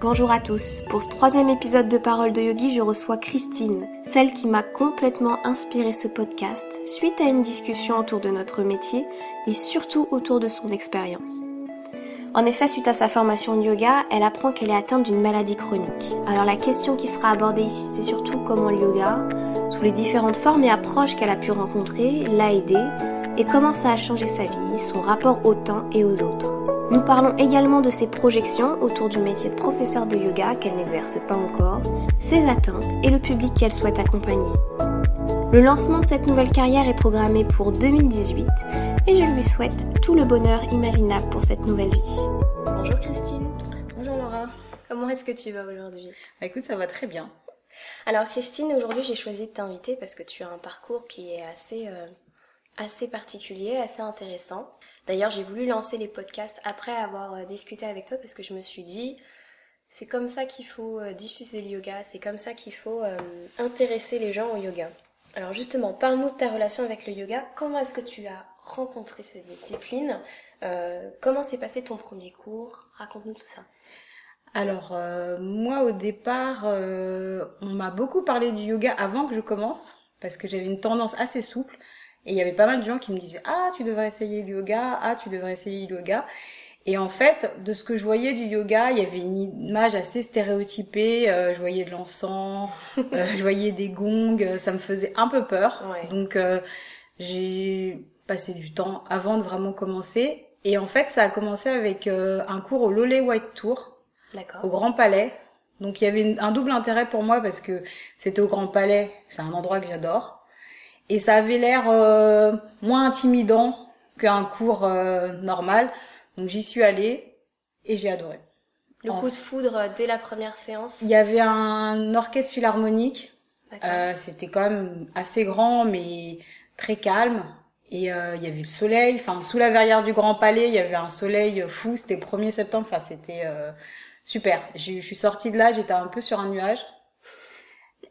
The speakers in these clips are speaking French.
Bonjour à tous. Pour ce troisième épisode de Parole de Yogi, je reçois Christine, celle qui m'a complètement inspiré ce podcast suite à une discussion autour de notre métier et surtout autour de son expérience. En effet, suite à sa formation de yoga, elle apprend qu'elle est atteinte d'une maladie chronique. Alors la question qui sera abordée ici, c'est surtout comment le yoga, sous les différentes formes et approches qu'elle a pu rencontrer, l'a aidée et comment ça a changé sa vie, son rapport au temps et aux autres. Nous parlons également de ses projections autour du métier de professeur de yoga qu'elle n'exerce pas encore, ses attentes et le public qu'elle souhaite accompagner. Le lancement de cette nouvelle carrière est programmé pour 2018 et je lui souhaite tout le bonheur imaginable pour cette nouvelle vie. Bonjour Christine. Bonjour Laura. Comment est-ce que tu vas aujourd'hui? Bah, Écoute, ça va très bien. Alors Christine, aujourd'hui j'ai choisi de t'inviter parce que tu as un parcours qui est assez, euh, assez particulier, assez intéressant. D'ailleurs, j'ai voulu lancer les podcasts après avoir euh, discuté avec toi parce que je me suis dit, c'est comme ça qu'il faut euh, diffuser le yoga, c'est comme ça qu'il faut euh, intéresser les gens au yoga. Alors justement, parle-nous de ta relation avec le yoga. Comment est-ce que tu as rencontré cette discipline? Comment s'est passé ton premier cours? Raconte-nous tout ça. Alors moi au départ, on m'a beaucoup parlé du yoga avant que je commence parce que j'avais une tendance assez souple et il y avait pas mal de gens qui me disaient ah tu devrais essayer le yoga, ah tu devrais essayer le yoga. Et en fait, de ce que je voyais du yoga, il y avait une image assez stéréotypée. Euh, je voyais de l'encens, euh, je voyais des gongs, ça me faisait un peu peur. Donc euh, j'ai passé du temps avant de vraiment commencer. Et en fait, ça a commencé avec un cours au Lolé White Tour, au Grand Palais. Donc il y avait un double intérêt pour moi parce que c'était au Grand Palais, c'est un endroit que j'adore et ça avait l'air euh, moins intimidant qu'un cours euh, normal. Donc j'y suis allée et j'ai adoré. Le coup de foudre euh, dès la première séance Il y avait un orchestre philharmonique. Euh, C'était quand même assez grand mais très calme. Et il y avait le soleil, enfin sous la verrière du Grand Palais, il y avait un soleil fou, c'était le 1er septembre, enfin c'était super. Je suis sortie de là, j'étais un peu sur un nuage.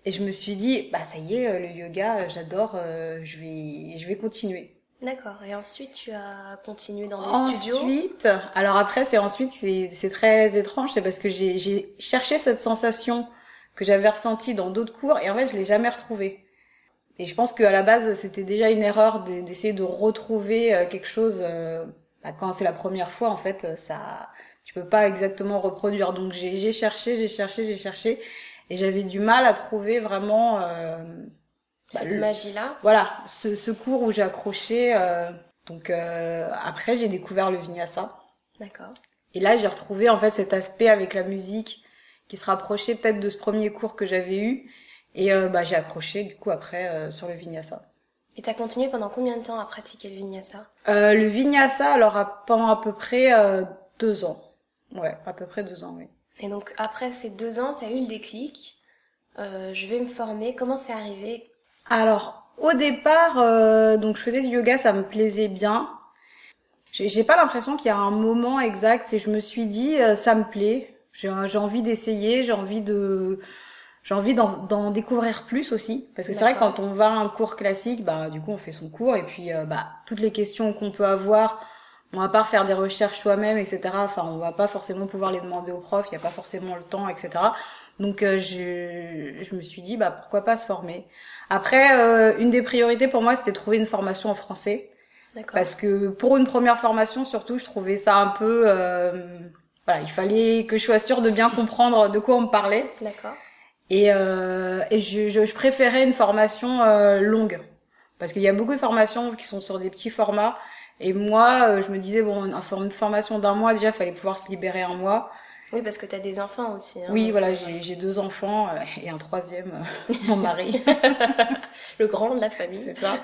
Et je me suis dit, bah ça y est, euh, le yoga, euh, j'adore, euh, je vais, je vais continuer. D'accord. Et ensuite, tu as continué dans des studios? Ensuite, alors après, c'est ensuite, c'est très étrange, c'est parce que j'ai cherché cette sensation que j'avais ressentie dans d'autres cours, et en fait, je l'ai jamais retrouvée. Et je pense qu'à la base, c'était déjà une erreur d'essayer de, retrouver quelque chose. Bah, quand c'est la première fois, en fait, ça, tu peux pas exactement reproduire. Donc j'ai cherché, j'ai cherché, j'ai cherché, et j'avais du mal à trouver vraiment euh, bah, cette magie-là. Voilà, ce, ce, cours où j'ai accroché. Euh, donc euh, après, j'ai découvert le vinyasa. D'accord. Et là, j'ai retrouvé en fait cet aspect avec la musique qui se rapprochait peut-être de ce premier cours que j'avais eu. Et euh, bah, j'ai accroché du coup après euh, sur le vinyasa. Et t'as continué pendant combien de temps à pratiquer le vinyasa? Euh, Le vinyasa, alors pendant à peu près deux ans. Ouais, à peu près deux ans, oui. Et donc après ces deux ans, tu as eu le déclic. Euh, je vais me former. Comment c'est arrivé? Alors au départ, euh, donc je faisais du yoga, ça me plaisait bien. J'ai pas l'impression qu'il y a un moment exact. Et je me suis dit, euh, ça me plaît. J'ai envie d'essayer. J'ai envie de j'ai envie d'en découvrir plus aussi parce que c'est vrai que quand on va à un cours classique bah du coup on fait son cours et puis euh, bah toutes les questions qu'on peut avoir Bon, à part faire des recherches soi-même, etc. Enfin, on va pas forcément pouvoir les demander au prof. Il n'y a pas forcément le temps, etc. Donc, euh, je, je me suis dit, bah pourquoi pas se former. Après, euh, une des priorités pour moi, c'était trouver une formation en français. Parce que pour une première formation, surtout, je trouvais ça un peu, euh, voilà, il fallait que je sois sûre de bien comprendre de quoi on me parlait. D'accord. Et, et je, je, je, préférais une formation longue. Parce qu'il y a beaucoup de formations qui sont sur des petits formats et moi, euh, je me disais, bon, une formation d'un mois, déjà, il fallait pouvoir se libérer un mois. Oui, parce que tu as des enfants aussi. Hein, oui, voilà, euh, j'ai deux enfants euh, et un troisième, mon mari. le grand de la famille. C'est ça.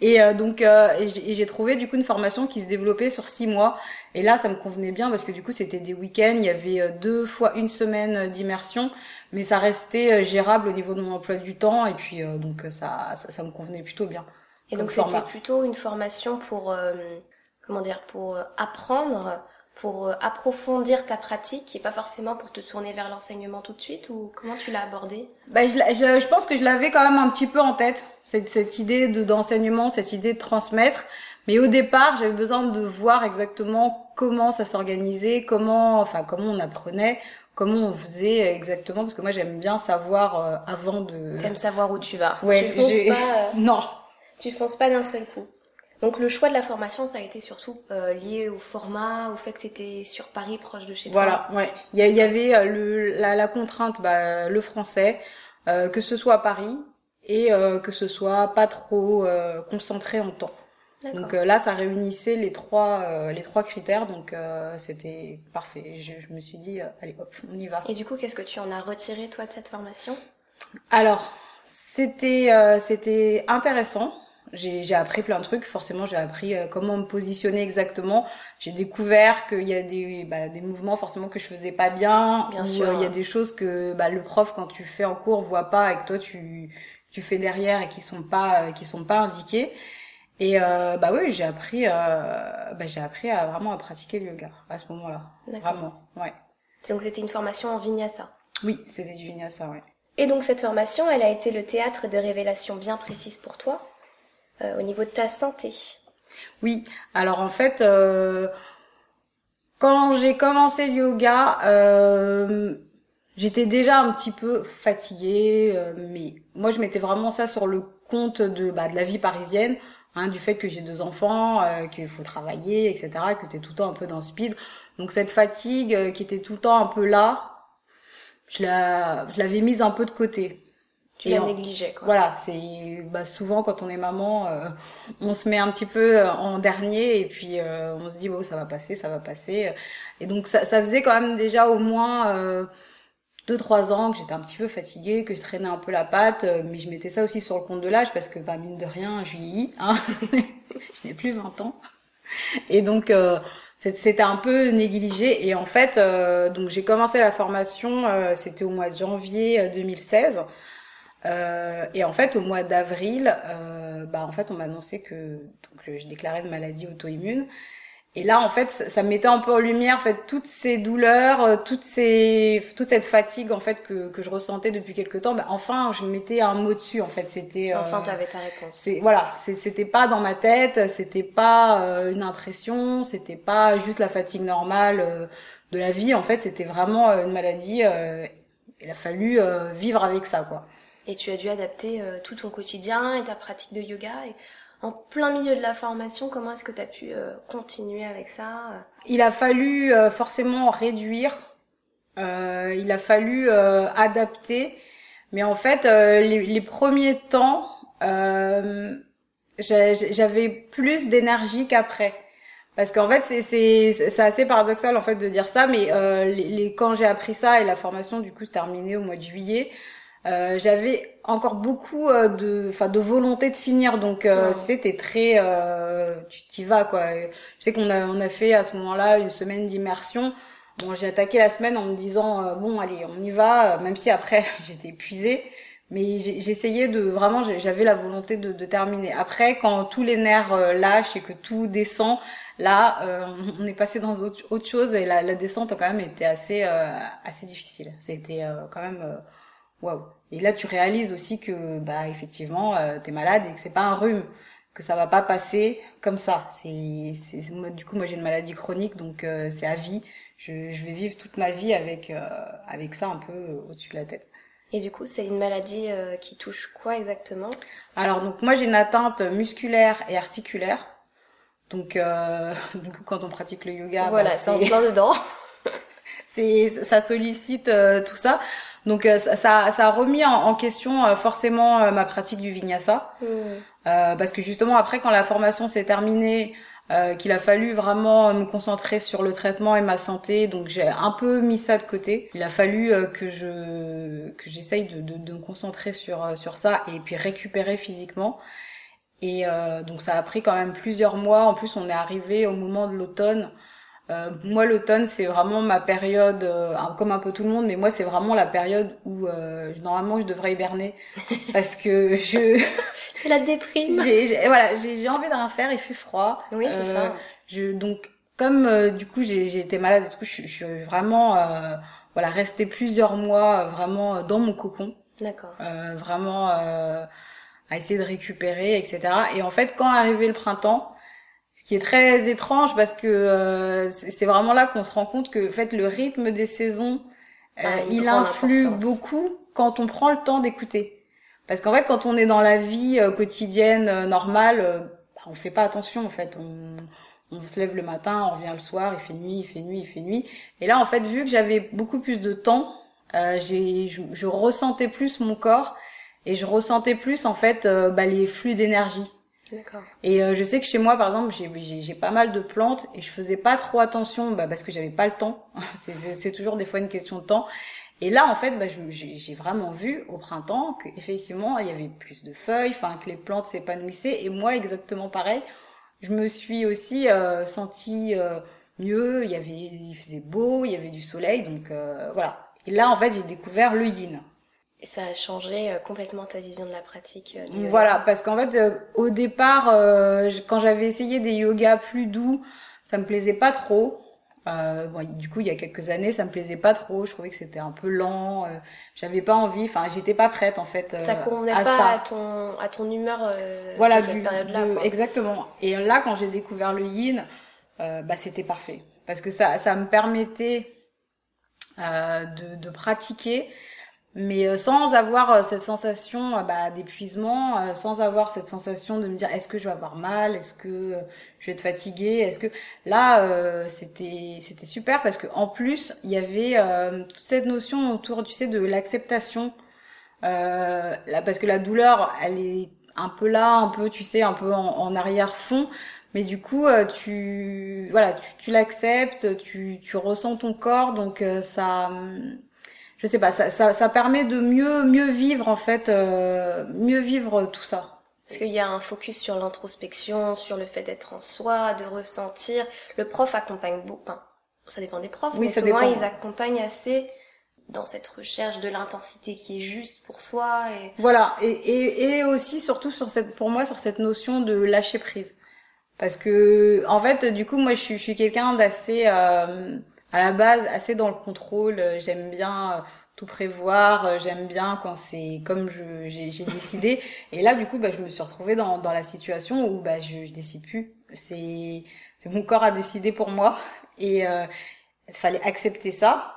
Et donc, j'ai trouvé du coup une formation qui se développait sur six mois. Et là, ça me convenait bien parce que du coup, c'était des week-ends. Il y avait deux fois une semaine d'immersion, mais ça restait gérable au niveau de mon emploi du temps. Et puis, donc, ça, ça, ça me convenait plutôt bien. Et donc c'était plutôt une formation pour euh, comment dire pour euh, apprendre, pour euh, approfondir ta pratique et pas forcément pour te tourner vers l'enseignement tout de suite ou comment tu l'as abordé? Ben, je, je, je, pense que je l'avais quand même un petit peu en tête cette, cette idée de d'enseignement, cette idée de transmettre Mais au départ, j'avais besoin de voir exactement comment ça s'organisait, comment, enfin, comment on apprenait, comment on faisait exactement, parce que moi j'aime bien savoir euh, avant de. T'aimes savoir où tu vas. Ouais, tu pas. euh, Non. Tu fonces pas d'un seul coup. Donc le choix de la formation, ça a été surtout euh, lié au format, au fait que c'était sur Paris, proche de chez toi. Voilà, ouais. Il y, avait euh, le, la, la contrainte, bah, le français, euh, que ce soit à Paris et euh, que ce soit pas trop concentré en temps. Donc là, ça réunissait les trois, les trois critères, donc c'était parfait. Je, je me suis dit, allez hop, on y va. Et du coup, qu'est-ce que tu en as retiré toi de cette formation? Alors, c'était c'était intéressant. J'ai appris plein de trucs. Forcément, j'ai appris euh, comment me positionner exactement. J'ai découvert qu'il y a des bah, des mouvements forcément que je faisais pas bien. Bien ou, sûr. euh, il y a des choses que bah, le prof quand tu fais en cours voit pas et que toi tu tu fais derrière et qui sont pas euh, qui sont pas indiqués. Et euh, bah oui, j'ai appris euh, bah, j'ai appris à vraiment à pratiquer le yoga à ce moment-là. D'accord. Vraiment, ouais. Donc c'était une formation en vinyasa. Oui, c'était du vinyasa, ouais. Et donc cette formation, elle a été le théâtre de révélations bien précises pour toi, euh, au niveau de ta santé. Oui, alors en fait, euh, quand j'ai commencé le yoga, euh, j'étais déjà un petit peu fatiguée, euh, mais moi je mettais vraiment ça sur le compte de, bah, de la vie parisienne, hein, du fait que j'ai deux enfants, euh, qu'il faut travailler, etc., que t'es tout le temps un peu dans le speed. Donc cette fatigue euh, qui était tout le temps un peu là, je l'avais mise un peu de côté. Tu la en- négligeais, quoi. voilà, c'est bah, souvent quand on est maman, euh, on se met un petit peu euh, en dernier et puis euh, on se dit bon ça va passer, ça va passer. Et donc ça, ça faisait quand même déjà au moins euh, deux trois ans que j'étais un petit peu fatiguée, que je traînais un peu la patte, euh, mais je mettais ça aussi sur le compte de l'âge parce que bah, mine de rien je vieillis, hein. je n'ai plus 20 ans. Et donc euh, c'était un peu négligé et en fait euh, donc j'ai commencé la formation, euh, c'était au mois de janvier euh, 2016. Euh, et en fait, au mois d'avril, euh, bah en fait, on m'a annoncé que donc je déclarais une maladie auto-immune. Et là, en fait, ça, ça mettait un peu en lumière, en fait, toutes ces douleurs, euh, toutes ces, toute cette fatigue, en fait, que, que je ressentais depuis quelque temps. Bah, enfin, je mettais un mot dessus, en fait. C'était. euh, Enfin, t'avais ta réponse. voilà, c'était pas dans ma tête, c'était pas euh, une impression, c'était pas juste la fatigue normale euh, de la vie. En fait, c'était vraiment euh, une maladie. euh, il a fallu euh, vivre avec ça, quoi. Et tu as dû adapter euh, tout ton quotidien et ta pratique de yoga. Et en plein milieu de la formation, comment est-ce que tu as pu euh, continuer avec ça euh? Il a fallu euh, forcément réduire, euh, il a fallu euh, adapter, mais en fait, les, les premiers temps, j'avais plus d'énergie qu'après. Parce qu'en fait, c'est assez paradoxal en fait de dire ça, mais euh, les, les- quand j'ai appris ça et la formation du coup se terminait au mois de juillet, euh, j'avais encore beaucoup euh, de, enfin, de volonté de finir. Donc, euh, Ouais. tu sais, t'es très, euh, tu t'y vas quoi. Je sais qu'on a, on a fait à ce moment-là une semaine d'immersion. Bon, j'ai attaqué la semaine en me disant euh, bon, allez, on y va. Même si après j'étais épuisée, mais j'essayais de vraiment, j'avais la volonté de, de terminer. Après, quand tous les nerfs lâchent et que tout descend, là, euh, on est passé dans autre, autre chose et la, la descente a quand même été assez, euh, assez difficile. C'était euh, quand même euh, waouh. Et là, tu réalises aussi que, bah, effectivement, euh, t'es malade et que c'est pas un rhume, que ça va pas passer comme ça. C'est, c'est, du coup, moi, j'ai une maladie chronique, donc euh, c'est à vie. Je, je vais vivre toute ma vie avec, euh, avec ça un peu euh, au-dessus de la tête. Et du coup, c'est une maladie euh, qui touche quoi exactement? Alors, donc, moi, j'ai une atteinte musculaire et articulaire. Donc, euh, du coup, quand on pratique le yoga, bah, Voilà, c'est en plein dedans. c'est ça sollicite euh, tout ça. Donc euh, ça, ça, a remis en, en question euh, forcément euh, ma pratique du vinyasa. Hmm. Euh, parce que justement après quand la formation s'est terminée euh, qu'il a fallu vraiment me concentrer sur le traitement et ma santé donc j'ai un peu mis ça de côté. Il a fallu euh, que je que j'essaye de, de, de me concentrer sur sur ça et puis récupérer physiquement. Et euh, donc ça a pris quand même plusieurs mois. En plus on est arrivé au moment de l'automne euh, moi, l'automne, c'est vraiment ma période, euh, comme un peu tout le monde, mais moi, c'est vraiment la période où euh, normalement je devrais hiberner parce que je, C'est la déprime. j'ai, j'ai- voilà, j'ai, j'ai envie de rien faire, il fait froid. Oui, c'est Euh, ça. Je, donc, comme euh, du coup j'ai, j'ai été malade, et tout, je, je suis vraiment, euh, voilà, restée plusieurs mois euh, vraiment euh, dans mon cocon D'accord. euh, vraiment euh, à essayer de récupérer, etc. Et en fait, quand arrivait le printemps, Ce qui est très étrange parce que euh, c'est vraiment là qu'on se rend compte que en fait le rythme des saisons, euh, il influe beaucoup quand on prend le temps d'écouter. Parce qu'en fait, quand on est dans la vie euh, quotidienne normale, bah, on fait pas attention en fait. On, on se lève le matin, on revient le soir, il fait nuit, il fait nuit, il fait nuit. Et là, en fait, vu que j'avais beaucoup plus de temps, euh, j'ai, je, je, ressentais plus mon corps et je ressentais plus en fait euh, bah, les flux d'énergie. Et euh, je sais que chez moi, par exemple, j'ai, pas mal de plantes et je faisais pas trop attention bah, parce que j'avais pas le temps. c'est, c'est toujours des fois une question de temps. Et là, en fait, bah, j'ai vraiment vu au printemps qu'effectivement, il y avait plus de feuilles, enfin que les plantes s'épanouissaient. Et moi, exactement pareil, je me suis aussi euh, sentie euh, mieux. Il y avait, il faisait beau, il y avait du soleil, donc euh, voilà. Et là, en fait, j'ai découvert le yin. Et ça a changé euh, complètement ta vision de la pratique. Euh, voilà, parce qu'en fait, euh, au départ, quand j'avais essayé des yogas plus doux, ça me plaisait pas trop. Euh, bon, du coup, il y a quelques années, ça me plaisait pas trop. Je trouvais que c'était un peu lent. Euh, j'avais pas envie. Enfin, j'étais pas prête en fait. Euh, ça convenait à pas ça. à ton à ton humeur. voilà, de cette période-là. exactement. Et là, quand j'ai découvert le yin, bah c'était parfait parce que ça ça me permettait euh, de, de pratiquer mais euh, sans avoir euh, cette sensation euh, bah, d'épuisement, sans avoir cette sensation de me dire est-ce que je vais avoir mal, est-ce que je vais être fatiguée, est-ce que là euh, c'était c'était super parce que en plus il y avait euh, toute cette notion autour tu sais de l'acceptation euh, parce que la douleur elle est un peu là, un peu tu sais un peu en, arrière fond. Mais du coup, tu voilà, tu, tu l'acceptes, tu, tu ressens ton corps, donc ça, hum, je sais pas, ça, ça, ça permet de mieux mieux vivre en fait, euh, mieux vivre tout ça. Parce qu'il y a un focus sur l'introspection, sur le fait d'être en soi, de ressentir. Le prof accompagne beaucoup. Enfin, ça dépend des profs, Oui, mais ça souvent dépend. ils accompagnent assez dans cette recherche de l'intensité qui est juste pour soi. Et Voilà, et, et, et aussi surtout sur cette, pour moi, sur cette notion de lâcher prise, parce que en fait, du coup, moi, je suis, je suis quelqu'un d'assez, euh, à la base, assez dans le contrôle. Euh, J'aime bien euh, tout prévoir, euh, j'aime bien quand c'est comme je j'ai j'ai décidé. Et là, du coup, bah, je me suis retrouvée dans dans la situation où bah je, je décide plus. C'est c'est mon corps a décidé pour moi, et euh, il fallait accepter ça.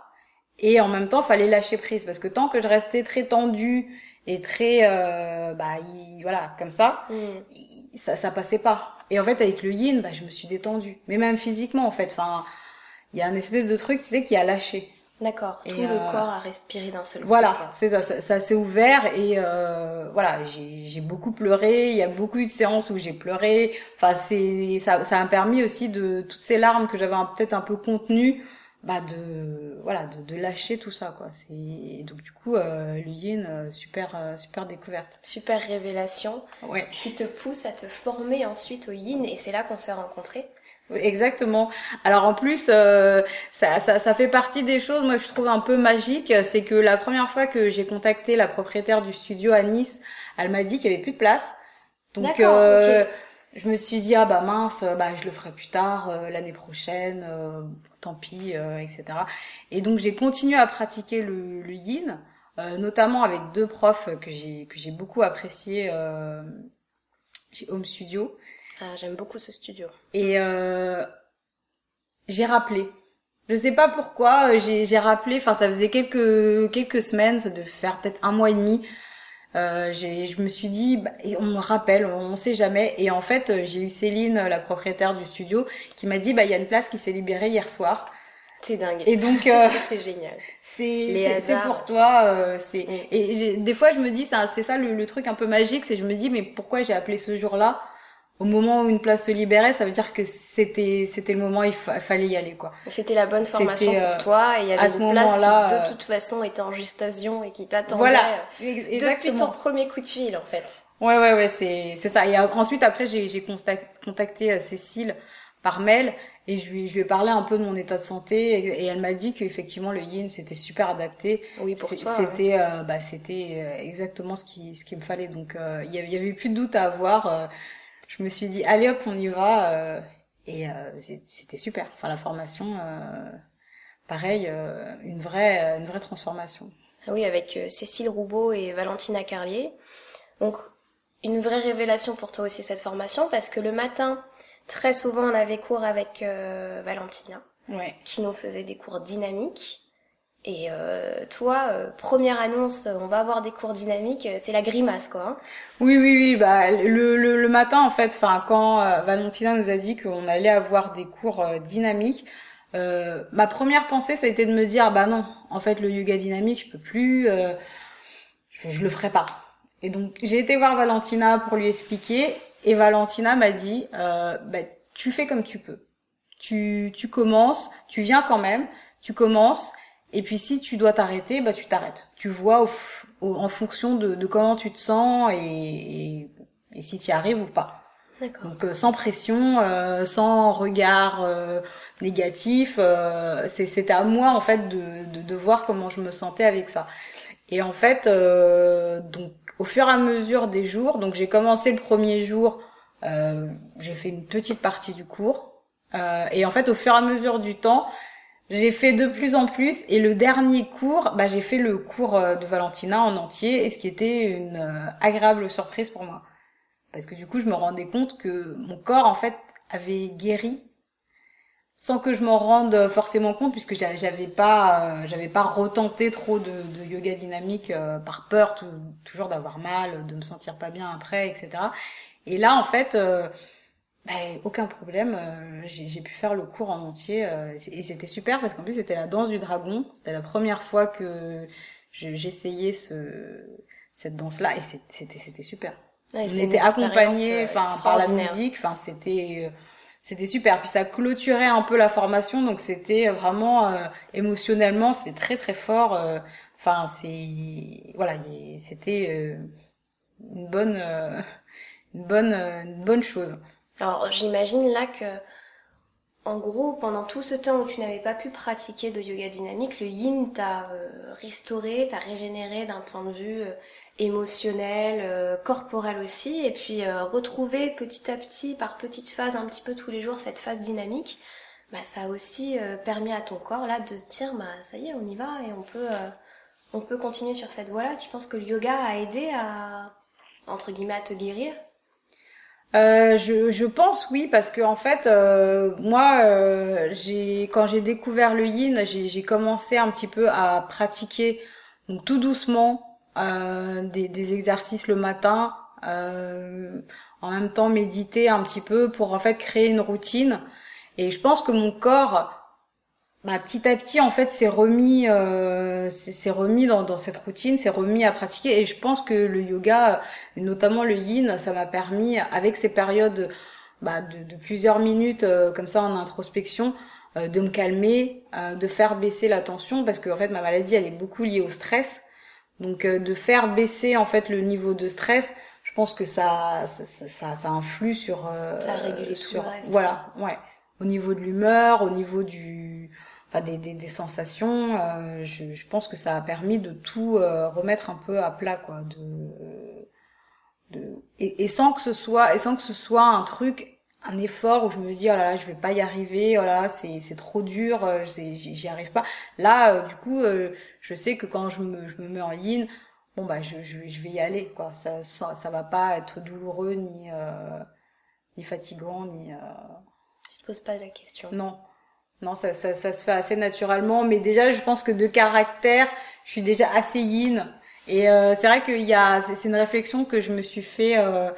Et en même temps, fallait lâcher prise parce que tant que je restais très tendue et très euh, bah il- voilà comme ça, il- ça ça passait pas. Et en fait, avec le yin, bah je me suis détendue, mais même physiquement en fait. Enfin, il y a un espèce de truc, tu sais, qui a lâché. D'accord, tout le euh, corps a respiré d'un seul coup. Voilà, c'est ça, ça, ça s'est ouvert et euh, voilà, j'ai beaucoup pleuré. Il y a beaucoup de séances où j'ai pleuré. Enfin, c'est ça, ça m'a permis aussi de toutes ces larmes que j'avais peut-être un peu contenues, bah de voilà, de, de lâcher tout ça quoi. C'est et donc du coup euh, le yin, euh, super euh, super découverte. Super révélation Ouais, qui te pousse à te former ensuite au yin et c'est là qu'on s'est rencontrés. Exactement. Alors en plus, euh, ça, ça ça fait partie des choses moi que je trouve un peu magiques, c'est que la première fois que j'ai contacté la propriétaire du studio à Nice, elle m'a dit qu'il y avait plus de place. Donc euh, je me suis dit ah bah mince, bah je le ferai plus tard euh, l'année prochaine, euh, tant pis, euh, etc. Et donc j'ai continué à pratiquer le, le yin, euh, notamment avec deux profs que j'ai que j'ai beaucoup apprécié euh, chez Home Studio. Ah, j'aime beaucoup ce studio. Et euh, j'ai rappelé. Je sais pas pourquoi, euh, j'ai j'ai rappelé. Enfin, ça faisait quelques quelques semaines, ça devait faire peut-être un mois et demi. Euh, j'ai, je me suis dit, bah, et on me rappelle, on, on sait jamais. Et en fait, euh, j'ai eu Céline, la propriétaire du studio, qui m'a dit, bah, il y a une place qui s'est libérée hier soir. C'est dingue. Et donc, euh, c'est génial. c'est c'est- pour toi. euh, c'est Mm. et j'ai- des fois, je me dis, c'est ça le, le truc un peu magique, c'est je me dis, mais pourquoi j'ai appelé ce jour-là? Au moment où une place se libérait Ça veut dire que c'était c'était le moment il fa- fallait y aller, quoi. C'était la bonne formation euh, pour toi et il y avait une place qui euh, de toute façon était en gestation et qui t'attendait Voilà, euh, depuis ton premier coup de fil en fait. Ouais, ouais, ouais, c'est c'est ça. Et ensuite, après, j'ai j'ai contact- contacté euh, Cécile par mail et je lui, je lui ai parlé un peu de mon état de santé et, et elle m'a dit qu'effectivement le yin c'était super adapté. Oui, pour toi. ouais. C'était euh, bah c'était euh, exactement ce qui ce qu'il me fallait. Donc euh, il y avait, il y avait plus de doute à avoir. euh, je me suis dit allez hop on y va euh, et euh, c'était super. Enfin la formation, euh, pareil, une vraie une vraie transformation. Ah Oui, avec Cécile Roubaud et Valentina Carlier. Donc, une vraie révélation pour toi aussi cette formation parce que le matin, Très souvent, on avait cours avec euh, Valentina, Ouais. qui nous faisait des cours dynamiques. Et euh, toi, euh, première annonce, on va avoir des cours dynamiques, euh, c'est la grimace, quoi. hein. Oui, oui, oui. Bah, le, le, le matin, en fait, enfin, quand euh, Valentina nous a dit qu'on allait avoir des cours euh, dynamiques, euh, ma première pensée, ça a été de me dire, bah non, en fait, le yoga dynamique, je peux plus, euh, je, je le ferai pas. Et donc, j'ai été voir Valentina pour lui expliquer, et Valentina m'a dit, euh, bah, tu fais comme tu peux. Tu, tu commences, tu viens quand même, tu commences, et puis si tu dois t'arrêter, bah tu t'arrêtes. Tu vois au au- en fonction de, de comment tu te sens et, et, et si tu y arrives ou pas. Donc euh, sans pression, euh, sans regard euh, négatif. euh, c'est- C'était à moi en fait de, de, de voir comment je me sentais avec ça. Et en fait, euh, donc au fur et à mesure des jours, donc j'ai commencé le premier jour, euh, j'ai fait une petite partie du cours. Euh, et en fait, au fur et à mesure du temps, j'ai fait de plus en plus. Et le dernier cours, bah, j'ai fait le cours euh, de Valentina en entier, et ce qui était une euh, agréable surprise pour moi. Parce que du coup, je me rendais compte que mon corps, en fait, avait guéri sans que je m'en rende forcément compte, puisque j'a- j'avais pas, euh, j'avais pas retenté trop de, yoga dynamique euh, par peur, toujours d'avoir mal, de me sentir pas bien après, etc. Et là, en fait, euh, ben, aucun problème, euh, j'ai pu faire le cours en entier, euh, et c'était super parce qu'en plus c'était la danse du dragon. C'était la première fois que je- j'essayais ce cette danse-là, et c'était super. Ouais, on était accompagnés euh, enfin par la musique enfin c'était euh, c'était super. Puis ça clôturait un peu la formation donc c'était vraiment euh, émotionnellement c'est très très fort euh, enfin c'est voilà il- c'était euh, une bonne euh, une bonne une bonne chose Alors j'imagine là que, en gros, pendant tout ce temps où tu n'avais pas pu pratiquer de yoga dynamique, le yin t'a euh, restauré, t'a régénéré d'un point de vue euh, émotionnel, euh, corporel aussi, et puis retrouver petit à petit, par petites phases, un petit peu tous les jours, cette phase dynamique, bah ça a aussi permis à ton corps là de se dire, bah ça y est, on y va et on peut, on peut continuer sur cette voie-là. Tu penses que le yoga a aidé à, entre guillemets, à te guérir? Euh, je, pense oui parce que en fait euh, moi euh, quand j'ai découvert le yin j'ai commencé un petit peu à pratiquer donc tout doucement des, des exercices le matin en même temps méditer un petit peu pour en fait créer une routine. Et je pense que mon corps bah, petit à petit en fait s'est remis euh, s'est remis dans, dans cette routine s'est remis à pratiquer. Et je pense que le yoga et notamment le yin ça m'a permis avec ces périodes bah, de, de plusieurs minutes euh, comme ça en introspection euh, de me calmer euh, de faire baisser la tension parce que en fait ma maladie elle est beaucoup liée au stress. Donc euh, de faire baisser en fait le niveau de stress je pense que ça ça, ça, ça- influe sur euh, Ça régulé tout sur le reste, voilà ouais. Au niveau de l'humeur au niveau du enfin des, des, des sensations euh, je, je pense que ça a permis de tout euh, remettre un peu à plat quoi de, de et, et sans que ce soit et sans que ce soit un truc un effort où je me dis oh là là je vais pas y arriver oh là là c'est c'est trop dur euh, j'y arrive pas. Là euh, du coup euh, je sais que quand je me je me mets en yin bon bah je je, je vais y aller quoi. Ça, ça ça va pas être douloureux ni euh, ni fatigant ni euh, Je te pose pas la question. non, non, ça, ça, ça se fait assez naturellement. Mais déjà, je pense que de caractère, je suis déjà assez yin. Et euh, c'est vrai qu'il y a, c'est une réflexion que je me suis fait euh,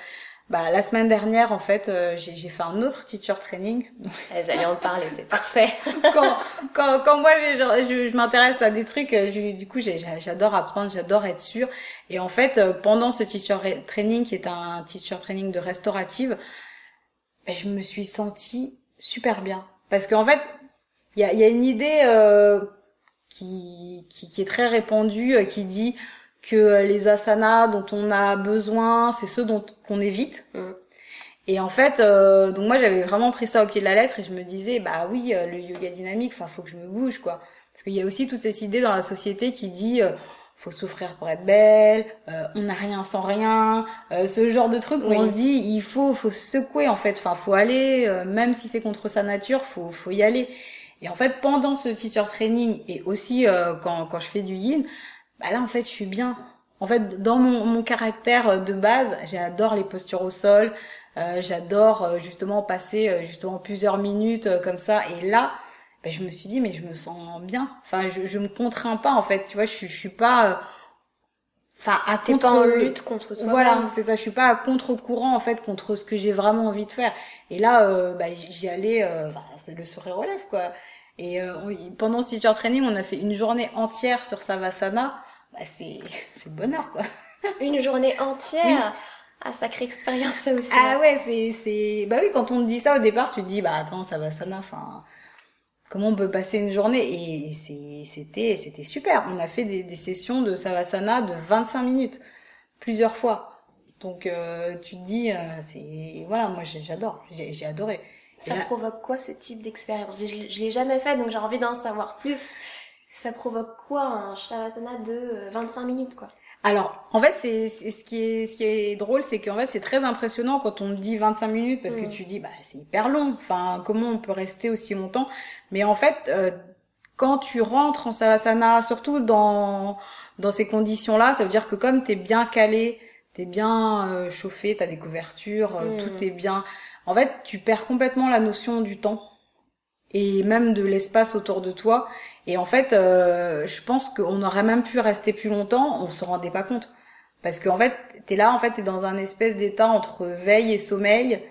bah, la semaine dernière. En fait, euh, j'ai j'ai fait un autre teacher training. Eh, J'allais en parler, c'est parfait. quand, quand, quand moi je, je, je m'intéresse à des trucs, euh, je- du coup j'adore apprendre, j'adore être sûre. Et en fait, euh, pendant ce teacher training, qui est un teacher training de restaurative, ben, je me suis sentie super bien. Parce qu'en fait, il y a, y a une idée euh, qui, qui, qui est très répandue, euh, qui dit que euh, les asanas dont on a besoin, c'est ceux dont qu'on évite. Mm. Et en fait, euh, donc moi j'avais vraiment pris ça au pied de la lettre et je me disais bah oui euh, le yoga dynamique, enfin faut que je me bouge quoi, parce qu'il y a aussi toute cette idée dans la société qui dit euh, faut souffrir pour être belle, euh, on n'a rien sans rien, euh, ce genre de truc où Oui. on se dit il faut faut se secouer en fait, enfin faut aller euh, même si c'est contre sa nature, faut faut y aller. Et en fait pendant ce teacher training et aussi euh, quand quand je fais du yin, bah là en fait je suis bien. En fait dans mon mon caractère de base, j'adore les postures au sol. Euh, j'adore euh, justement passer euh, justement plusieurs minutes euh, comme ça. Et là, ben, je me suis dit mais je me sens bien. Enfin, je, je me contrains pas en fait. Tu vois, je, je suis pas euh, enfin à T'es contre pas en lutte contre toi. voilà, c'est ça. Je suis pas à contre-courant en fait contre ce que j'ai vraiment envie de faire. Et là, euh, bah, j'y allais, euh, bah, c'est le sourire lèvres quoi. Et euh, pendant ce teacher training, on a fait une journée entière sur Savasana. Bah, c'est c'est le bonheur quoi. Une journée entière? Oui. Ah, sacrée expérience ça aussi. Ah ouais, c'est c'est bah oui, quand on te dit ça au départ, tu te dis bah attends, Savasana, enfin comment on peut passer une journée et c'était c'était super. On a fait des, des sessions de Savasana de 25 minutes plusieurs fois. Donc euh, tu te dis euh, c'est voilà, moi j'adore, j'ai adoré. Ça là- provoque quoi ce type d'expérience? Je, je, je l'ai jamais fait donc j'ai envie d'en savoir plus. Ça provoque quoi un shavasana de euh, 25 minutes quoi? Alors, en fait, c'est c'est- ce qui est ce qui est drôle, c'est qu'en fait, c'est très impressionnant quand on dit 25 minutes parce que Mm. tu dis bah c'est hyper long. Enfin, comment on peut rester aussi longtemps? Mais en fait, euh, quand tu rentres en savasana, surtout dans dans ces conditions-là, ça veut dire que comme t'es bien calé, t'es bien euh, chauffé, t'as des couvertures, euh, Mm. tout est bien. En fait, tu perds complètement la notion du temps et même de l'espace autour de toi. Et en fait, euh, je pense qu'on aurait même pu rester plus longtemps, on se rendait pas compte. Parce qu'en fait, t'es là, en fait, t'es dans un espèce d'état entre veille et sommeil.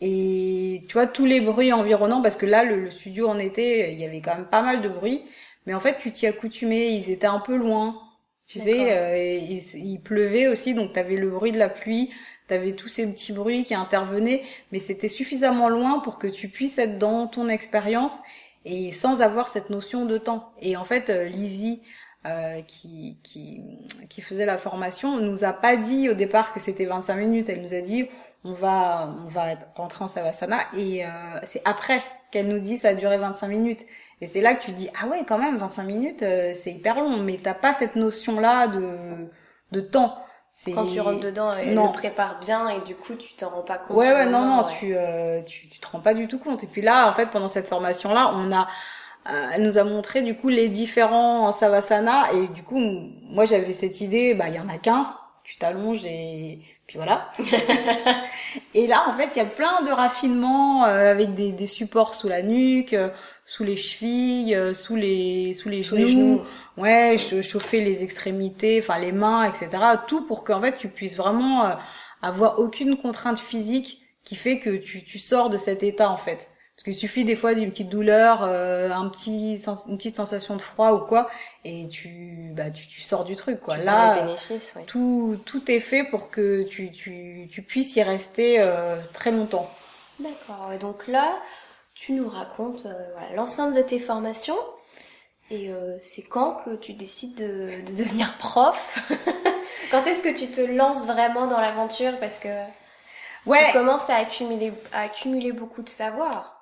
Et tu vois, tous les bruits environnants, parce que là, le, le studio en été, il y avait quand même pas mal de bruit. Mais en fait, tu t'y accoutumais, ils étaient un peu loin. Tu sais, euh, il pleuvait aussi, donc t'avais le bruit de la pluie, t'avais tous ces petits bruits qui intervenaient, mais c'était suffisamment loin pour que tu puisses être dans ton expérience et sans avoir cette notion de temps. Et en fait, euh, Lizzie, euh, qui, qui, qui faisait la formation, nous a pas dit au départ que c'était 25 minutes. Elle nous a dit on va on va rentrer en savasana et euh, c'est après qu'elle nous dit ça a duré 25 minutes. Et c'est là que tu dis ah ouais quand même 25 minutes euh, c'est hyper long, mais t'as pas cette notion là de de temps. Quand tu rentres dedans, elle Non. le prépare bien et du coup tu t'en rends pas compte. Ouais, ouais, non, non, ouais. tu, euh, tu, tu te rends pas du tout compte. Et puis là, en fait, pendant cette formation-là, on a, euh, elle nous a montré du coup les différents savasana et du coup, moi j'avais cette idée, bah il y en a qu'un, tu t'allonges et puis voilà. et là, en fait, il y a plein de raffinements euh, avec des, des supports sous la nuque, euh, sous les chevilles, euh, sous les sous les Sous genoux. les genoux. Ouais, ch- chauffer les extrémités, enfin les mains, etc. Tout pour qu'en fait tu puisses vraiment euh, avoir aucune contrainte physique qui fait que tu, tu sors de cet état en fait. Parce qu'il suffit des fois d'une petite douleur, euh, un petit sens- une petite sensation de froid ou quoi, et tu bah tu, tu sors du truc quoi. Tu Là, bénéfices, oui. tout tout est fait pour que tu tu tu puisses y rester euh, très longtemps. D'accord. Et donc là, tu nous racontes euh, voilà, l'ensemble de tes formations. Et euh, c'est quand que tu décides de, de devenir prof? Quand est-ce que tu te lances vraiment dans l'aventure? Parce que Ouais. tu commences à accumuler, à accumuler beaucoup de savoir.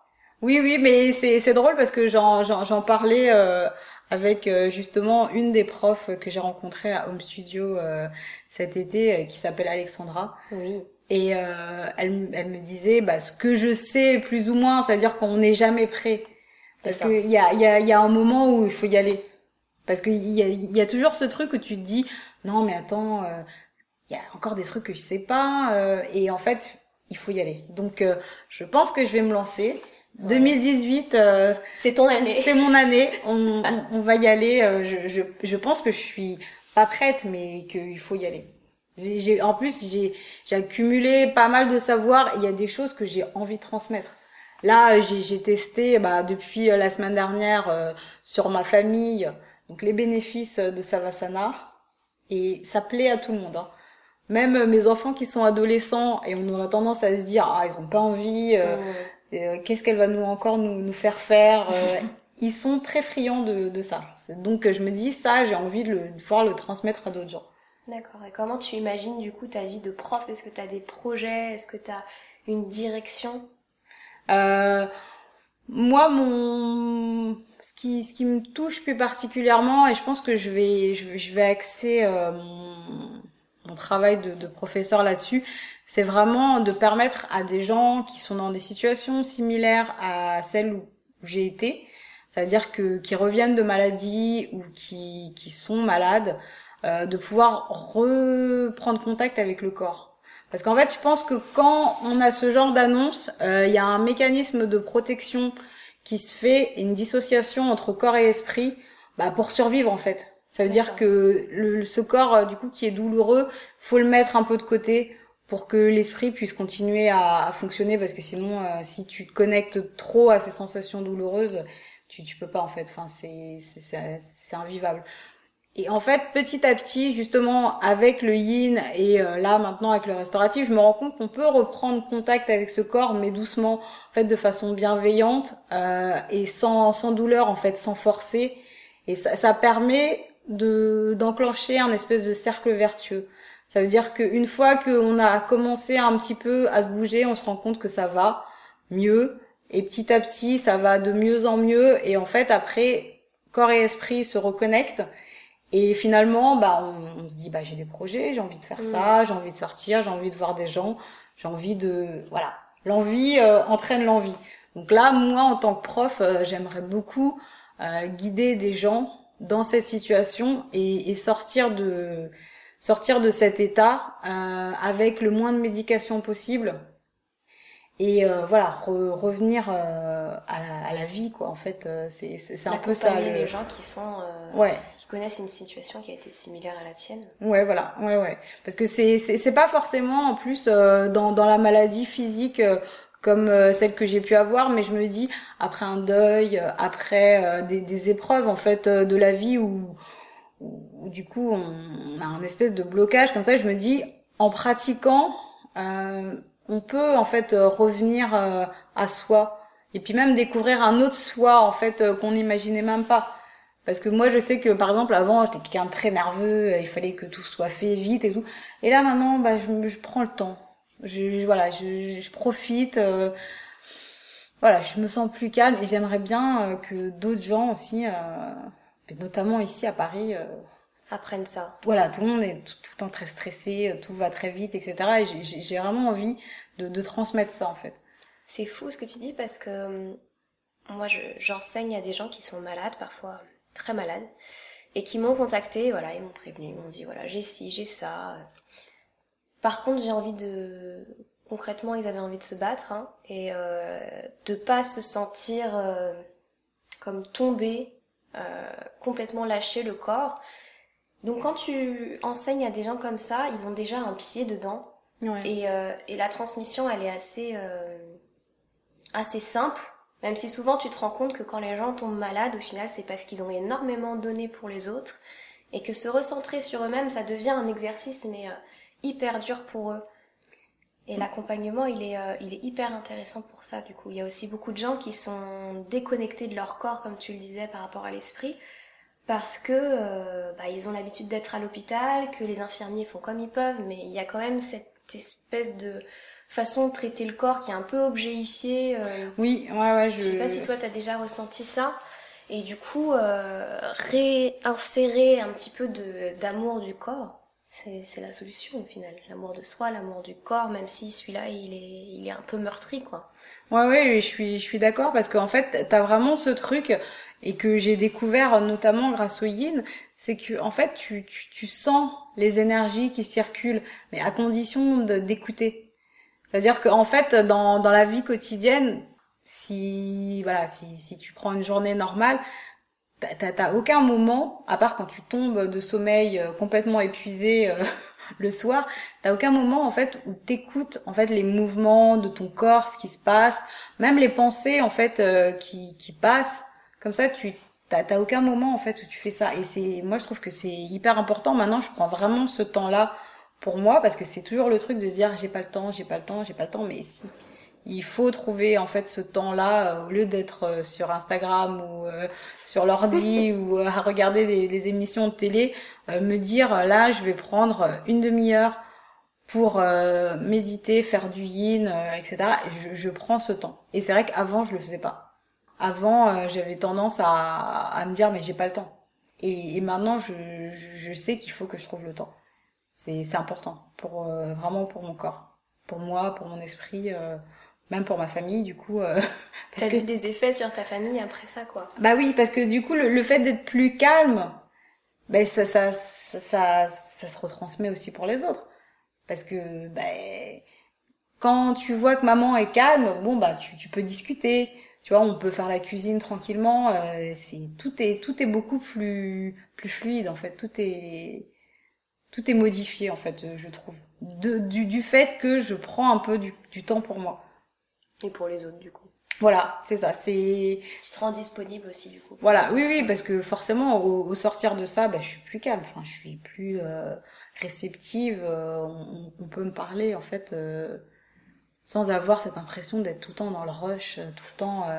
Oui, oui, mais c'est c'est drôle parce que j'en j'en j'en parlais euh, avec euh, justement une des profs que j'ai rencontrées à Home Studio euh, cet été, euh, qui s'appelle Alexandra. Oui. Et euh, elle, elle me disait bah, ce que je sais plus ou moins, c'est-à-dire qu'on n'est jamais prêt. Parce ça. qu'il y a, il y, a, il y a un moment où il faut y aller. Parce qu'il y a, il y a toujours ce truc où tu te dis non mais attends, euh, il y a encore des trucs que je sais pas. euh, et en fait, il faut y aller. Donc euh, je pense que je vais me lancer. 2018, euh, C'est ton année. c'est mon année. On, on, on va y aller. euh, Je, je, je pense que je suis pas prête, mais qu'il faut y aller. J'ai, en plus, j'ai, j'ai accumulé pas mal de savoir. Il y a des choses que j'ai envie de transmettre. Là, j'ai, j'ai testé bah, depuis euh, la semaine dernière euh, sur ma famille, donc les bénéfices de Savasana, et ça plaît à tout le monde. hein. Même euh, mes enfants qui sont adolescents et on aurait tendance à se dire ah ils ont pas envie. euh, Mmh. Euh, qu'est-ce qu'elle va nous encore nous, nous faire faire euh, Ils sont très friands de, de ça. Donc je me dis ça, j'ai envie de, le, de pouvoir le transmettre à d'autres gens. D'accord. Et comment tu imagines du coup ta vie de prof? Est-ce que tu as des projets? Est-ce que tu as une direction? Euh, moi, mon ce qui ce qui me touche plus particulièrement, et je pense que je vais je, vais- je vais axer euh, mon, mon travail de, de professeur là-dessus, c'est vraiment de permettre à des gens qui sont dans des situations similaires à celles où j'ai été, c'est-à-dire que qui reviennent de maladies ou qui qui sont malades, euh, de pouvoir reprendre contact avec le corps. Parce qu'en fait, je pense que quand on a ce genre d'annonce, il y a un mécanisme de protection qui se fait, une dissociation entre corps et esprit, bah, pour survivre en fait. Ça veut dire que le, ce corps, du coup, qui est douloureux, faut le mettre un peu de côté pour que l'esprit puisse continuer à, fonctionner parce que sinon euh, si tu te connectes trop à ces sensations douloureuses tu tu peux pas en fait. Enfin c'est c'est c'est invivable. Et en fait petit à petit justement avec le yin et euh, là maintenant avec le restauratif je me rends compte qu'on peut reprendre contact avec ce corps mais doucement en fait de façon bienveillante euh, et sans sans douleur en fait sans forcer. Et ça, ça permet de d'enclencher un espèce de cercle vertueux ça veut dire qu'une fois qu'on a commencé un petit peu à se bouger, on se rend compte que ça va mieux. Et petit à petit, ça va de mieux en mieux. Et en fait, après, corps et esprit se reconnectent. Et finalement, bah, on, se dit, bah, j'ai des projets, j'ai envie de faire ça, j'ai envie de sortir, j'ai envie de voir des gens, j'ai envie de, voilà. L'envie euh, entraîne l'envie. Donc là, moi, en tant que prof, euh, j'aimerais beaucoup euh, guider des gens dans cette situation et, et sortir de, sortir de cet état euh, avec le moins de médication possible et euh, voilà revenir euh, à, à, la vie quoi en fait euh, c'est c'est un peu ça les gens qui sont euh, ouais. qui connaissent une situation qui a été similaire à la tienne. Ouais voilà ouais ouais. Parce que c'est c'est c'est pas forcément en plus dans dans la maladie physique comme celle que j'ai pu avoir mais je me dis après un deuil après des des épreuves en fait de la vie où où, du coup on, a un espèce de blocage comme ça. Je me dis, en pratiquant, euh, on peut en fait revenir euh, à soi et puis même découvrir un autre soi en fait euh, qu'on n'imaginait même pas. Parce que moi, je sais que par exemple, avant, j'étais quelqu'un de très nerveux, il fallait que tout soit fait vite et tout. Et là, maintenant, bah, je, je prends le temps. Je, voilà, je, je profite. Euh, voilà, je me sens plus calme et j'aimerais bien que d'autres gens aussi notamment ici à Paris. Euh, apprennent ça. Voilà, tout le monde est tout, le temps très stressé, euh, tout va très vite, etc. Et j'ai vraiment envie de, de, transmettre ça en fait. C'est fou ce que tu dis parce que euh, moi j'enseigne à des gens qui sont malades, parfois très malades, et qui m'ont contacté, voilà, ils m'ont prévenu, ils m'ont dit voilà j'ai ci, j'ai ça. Par contre j'ai envie de concrètement ils avaient envie de se battre hein, et euh, de pas se sentir euh, comme tombés euh, complètement lâcher le corps. Donc quand tu enseignes à des gens comme ça, ils ont déjà un pied dedans. Et, euh, et, la transmission, elle est assez, euh, assez simple. Même si souvent tu te rends compte que quand les gens tombent malades, au final, c'est parce qu'ils ont énormément donné pour les autres. Et que se recentrer sur eux-mêmes, ça devient un exercice, mais hyper dur pour eux. Et l'accompagnement, il est, euh, il est hyper intéressant pour ça, du coup. Il y a aussi beaucoup de gens qui sont déconnectés de leur corps, comme tu le disais, par rapport à l'esprit, parce que euh, bah, ils ont l'habitude d'être à l'hôpital, que les infirmiers font comme ils peuvent, mais il y a quand même cette espèce de façon de traiter le corps qui est un peu objet-ifié. Euh. Oui, ouais, ouais. Je... je sais pas si toi, tu as déjà ressenti ça. Et du coup, réinsérer un petit peu d'amour du corps c'est la solution au final. L'amour de soi, l'amour du corps, même si celui-là, il est, il est un peu meurtri, quoi. Ouais, ouais, je suis, je suis d'accord parce qu'en fait, t'as vraiment ce truc et que j'ai découvert notamment grâce au yin, c'est que en fait, tu, tu, tu, sens les énergies qui circulent, mais à condition d'écouter. C'est-à-dire qu'en fait, dans, dans la vie quotidienne, si voilà, si, si tu prends une journée normale, t'as aucun moment, à part quand tu tombes de sommeil euh, complètement épuisé euh, le soir, t'as aucun moment en fait où t'écoutes en fait les mouvements de ton corps, ce qui se passe, même les pensées en fait euh, qui, qui passent. Comme ça, tu t'as aucun moment en fait où tu fais ça. Et c'est moi je trouve que c'est hyper important. Maintenant, je prends vraiment ce temps-là pour moi parce que c'est toujours le truc de se dire j'ai pas le temps, j'ai pas le temps, j'ai pas le temps, mais si il faut trouver en fait ce temps-là euh, au lieu d'être euh, sur Instagram ou euh, sur l'ordi ou à regarder des, émissions de télé, me dire là je vais prendre une demi-heure pour méditer, faire du yin, etc. Je, je, prends ce temps. Et c'est vrai qu'avant je le faisais pas. Avant j'avais tendance à, à, me dire mais j'ai pas le temps. Et, et maintenant je, je, sais qu'il faut que je trouve le temps. C'est important pour vraiment pour mon corps, pour moi, pour mon esprit même pour ma famille du coup euh, parce que des effets sur ta famille après ça quoi bah oui parce que du coup le, fait d'être plus calme ben ça ça, ça ça, ça se retransmet aussi pour les autres Parce que bah, quand tu vois que maman est calme, bon bah tu, tu peux discuter. Tu vois, on peut faire la cuisine tranquillement. Euh, c'est tout est tout est beaucoup plus plus fluide en fait. Tout est tout est modifié en fait, je trouve. De, du, du fait que je prends un peu du, du temps pour moi. Et pour les autres du coup. Voilà, c'est ça. C'est. Tu te rends disponible aussi du coup. Voilà, oui, oui, parce que forcément, au, au, sortir de ça, bah, je suis plus calme. Enfin, je suis plus euh, réceptive. Euh, on, on, peut me parler en fait euh, sans avoir cette impression d'être tout le temps dans le rush, tout le temps.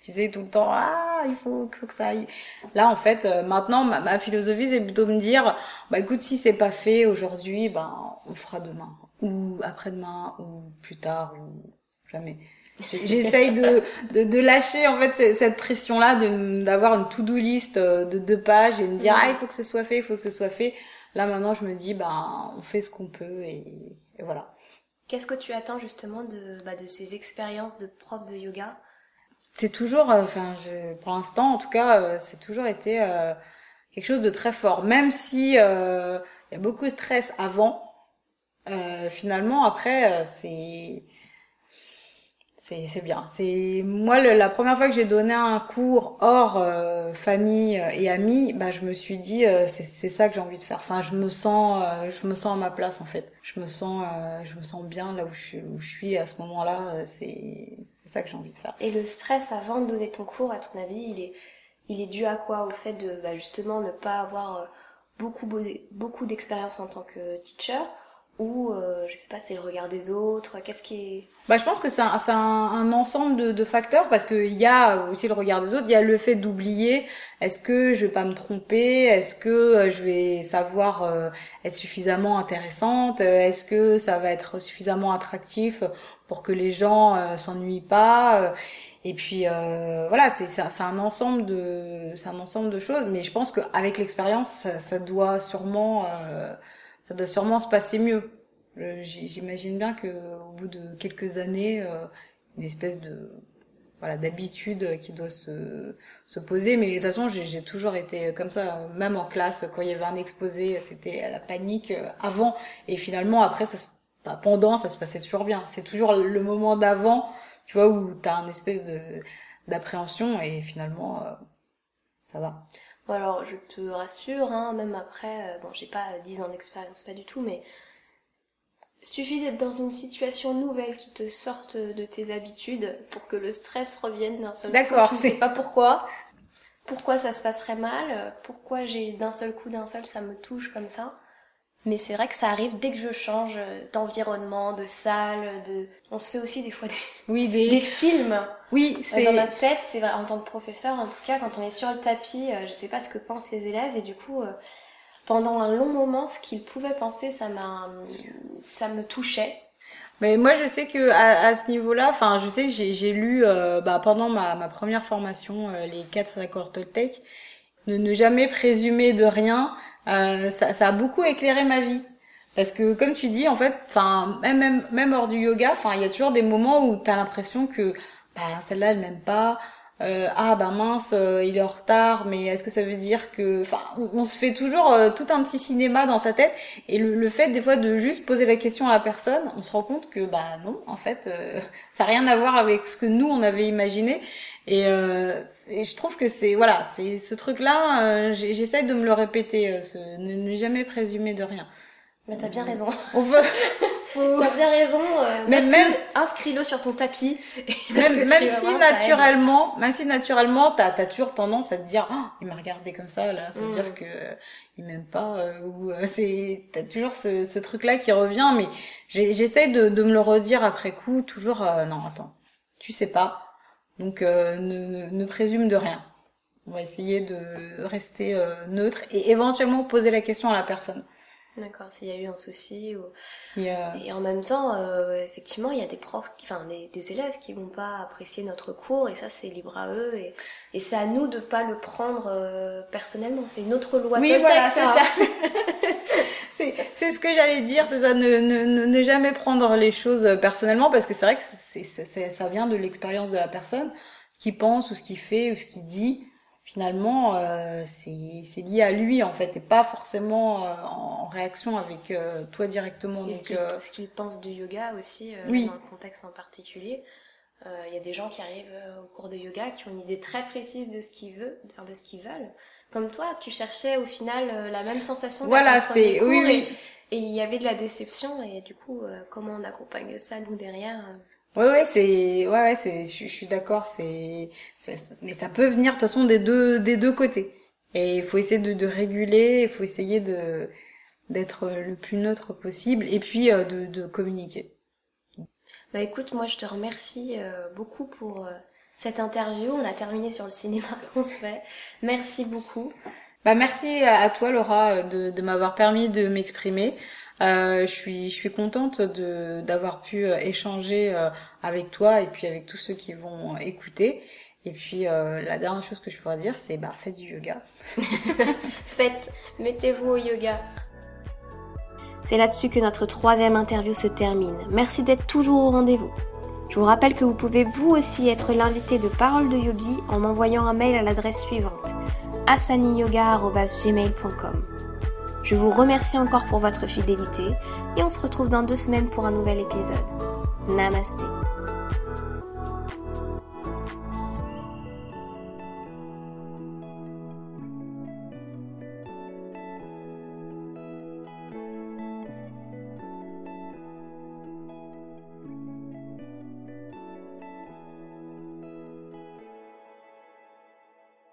Tu sais, tout le temps, ah, il faut, faut, que ça aille. Là, en fait, maintenant, ma, ma philosophie, c'est plutôt me dire, bah écoute, si c'est pas fait aujourd'hui, ben, on fera demain, ou après-demain, ou plus tard, ou jamais. J'essaye de, de, de, lâcher en fait cette pression-là, d'avoir une to-do list de deux pages et me dire ah il faut que ce soit fait, il faut que ce soit fait. Là maintenant je me dis bah on fait ce qu'on peut et, et voilà. Qu'est-ce que tu attends justement de, bah, de ces expériences de prof de yoga? C'est toujours, euh, enfin, je, pour l'instant en tout cas, euh, c'est toujours été euh, quelque chose de très fort. Même si il y a beaucoup de stress avant, finalement après c'est c'est bien. C'est moi le, la première fois que j'ai donné un cours hors euh, famille et amis, bah je me suis dit euh, c'est ça que j'ai envie de faire. Enfin, je me sens euh, je me sens à ma place en fait. Je me sens je me sens bien là où je, où je suis à ce moment-là, c'est c'est ça que j'ai envie de faire. Et le stress avant de donner ton cours à ton avis, il est il est dû à quoi? Au fait de bah, justement ne pas avoir beaucoup beaucoup d'expérience en tant que teacher? Ou euh, je sais pas c'est le regard des autres qu'est-ce qui est bah je pense que c'est un, un, un, ensemble de, de facteurs parce qu'il y a aussi le regard des autres il y a le fait d'oublier est-ce que je vais pas me tromper est-ce que euh, je vais savoir euh, être suffisamment intéressante est-ce que ça va être suffisamment attractif pour que les gens euh, s'ennuient pas et puis euh, voilà c'est un ensemble de c'est un ensemble de choses mais je pense qu'avec l'expérience ça, ça, doit sûrement euh, ça doit sûrement se passer mieux. J'imagine bien que au bout de quelques années, euh, une espèce de voilà d'habitude qui doit se, se poser. Mais de toute façon, j'ai toujours été comme ça, même en classe, quand il y avait un exposé, c'était la panique euh, avant, et finalement après, ça se, bah, pendant, ça se passait toujours bien. C'est toujours le moment d'avant, tu vois, où t'as un espèce de d'appréhension, et finalement, euh, ça va. Bon alors je te rassure, hein, même après, euh, bon j'ai pas 10 ans d'expérience, pas du tout, mais suffit d'être dans une situation nouvelle qui te sorte de tes habitudes pour que le stress revienne d'un seul coup. D'accord, c'est pas pourquoi. Pourquoi ça se passerait mal Pourquoi j'ai d'un seul coup, d'un seul, ça me touche comme ça mais c'est vrai que ça arrive dès que je change d'environnement, de salle, de. On se fait aussi des fois des, oui, des... des films. Oui, c'est. Dans notre tête, c'est vrai, en tant que professeur, en tout cas, quand on est sur le tapis, euh, je sais pas ce que pensent les élèves, et du coup, euh, pendant un long moment, ce qu'ils pouvaient penser, ça m'a, ça me touchait. Mais moi, je sais que à, à ce niveau-là, enfin, je sais que j'ai lu euh, bah, pendant ma, ma première formation euh, les quatre accords Toltec, ne, ne jamais présumer de rien euh, ça, ça, a beaucoup éclairé ma vie. Parce que comme tu dis, en fait, enfin même, même hors du yoga, enfin il y a toujours des moments où tu as l'impression que bah, celle-là elle m'aime pas. Euh, ah bah mince, euh, il est en retard, mais est-ce que ça veut dire que, enfin, on, se fait toujours euh, tout un petit cinéma dans sa tête, et le, le, fait des fois de juste poser la question à la personne, on se rend compte que bah non, en fait, ça n'a rien à voir avec ce que nous on avait imaginé, et, euh, et, je trouve que c'est voilà, c'est ce truc-là. Euh, J'essaie de me le répéter, euh, ce, ne, ne, jamais présumer de rien. Bah t'as bien raison. On veut. Faut... T'as bien raison. Euh, même même inscris-le sur ton tapis. Même, même si voir, naturellement, même si naturellement, t'as as toujours tendance à te dire, oh, il m'a regardé comme ça, là, ça veut mm. dire que euh, il m'aime pas, euh, ou c'est, t'as toujours ce, ce truc-là qui revient, mais j'essaie de, de me le redire après coup, toujours, non, attends, tu sais pas donc euh, ne, ne, présume de rien. On va essayer de rester euh, neutre et éventuellement poser la question à la personne. D'accord, s'il y a eu un souci. Ou... Si, euh... Et en même temps, euh, effectivement, il y a des profs, enfin des, des, élèves qui vont pas apprécier notre cours et ça c'est libre à eux et, et c'est à nous de pas le prendre euh, personnellement. C'est une autre loi. Oui, voilà, c'est ça. c'est ce que j'allais dire, c'est ça, ne, ne, ne jamais prendre les choses personnellement parce que c'est vrai que ça vient de l'expérience de la personne, ce qu'il pense ou ce qu'il fait ou ce qu'il dit finalement, euh, c'est lié à lui en fait, et pas forcément euh, en, réaction avec euh, toi directement. Et ce qu'il pense du yoga aussi, oui. dans le contexte en particulier. Il y a des gens qui arrivent au cours de yoga qui ont une idée très précise de ce qu'ils veulent, de ce qu'ils veulent. Comme toi, tu cherchais au final la même sensation. Voilà, c'est oui, oui. Et il y avait de la déception et du coup, comment on accompagne ça nous derrière Ouais ouais c'est ouais ouais c'est je, suis d'accord c'est mais ça peut venir de toute façon des deux des deux côtés et il faut essayer de, de réguler il faut essayer de d'être le plus neutre possible et puis euh, de, de communiquer. Bah écoute moi je te remercie euh, beaucoup pour euh, cette interview on a terminé sur le cinéma qu'on se fait merci beaucoup. Bah merci à toi Laura de, de m'avoir permis de m'exprimer. Euh, je suis je suis contente de d'avoir pu euh, échanger euh, avec toi et puis avec tous ceux qui vont écouter. Et puis euh, la dernière chose que je pourrais dire, c'est bah faites du yoga. faites, mettez-vous au yoga. C'est là-dessus que notre troisième interview se termine. Merci d'être toujours au rendez-vous. Je vous rappelle que vous pouvez vous aussi être l'invité de Parole de Yogi en m'envoyant un mail à l'adresse suivante asaniyoga.gmail.com. Je vous remercie encore pour votre fidélité et on se retrouve dans deux semaines pour un nouvel épisode. Namasté.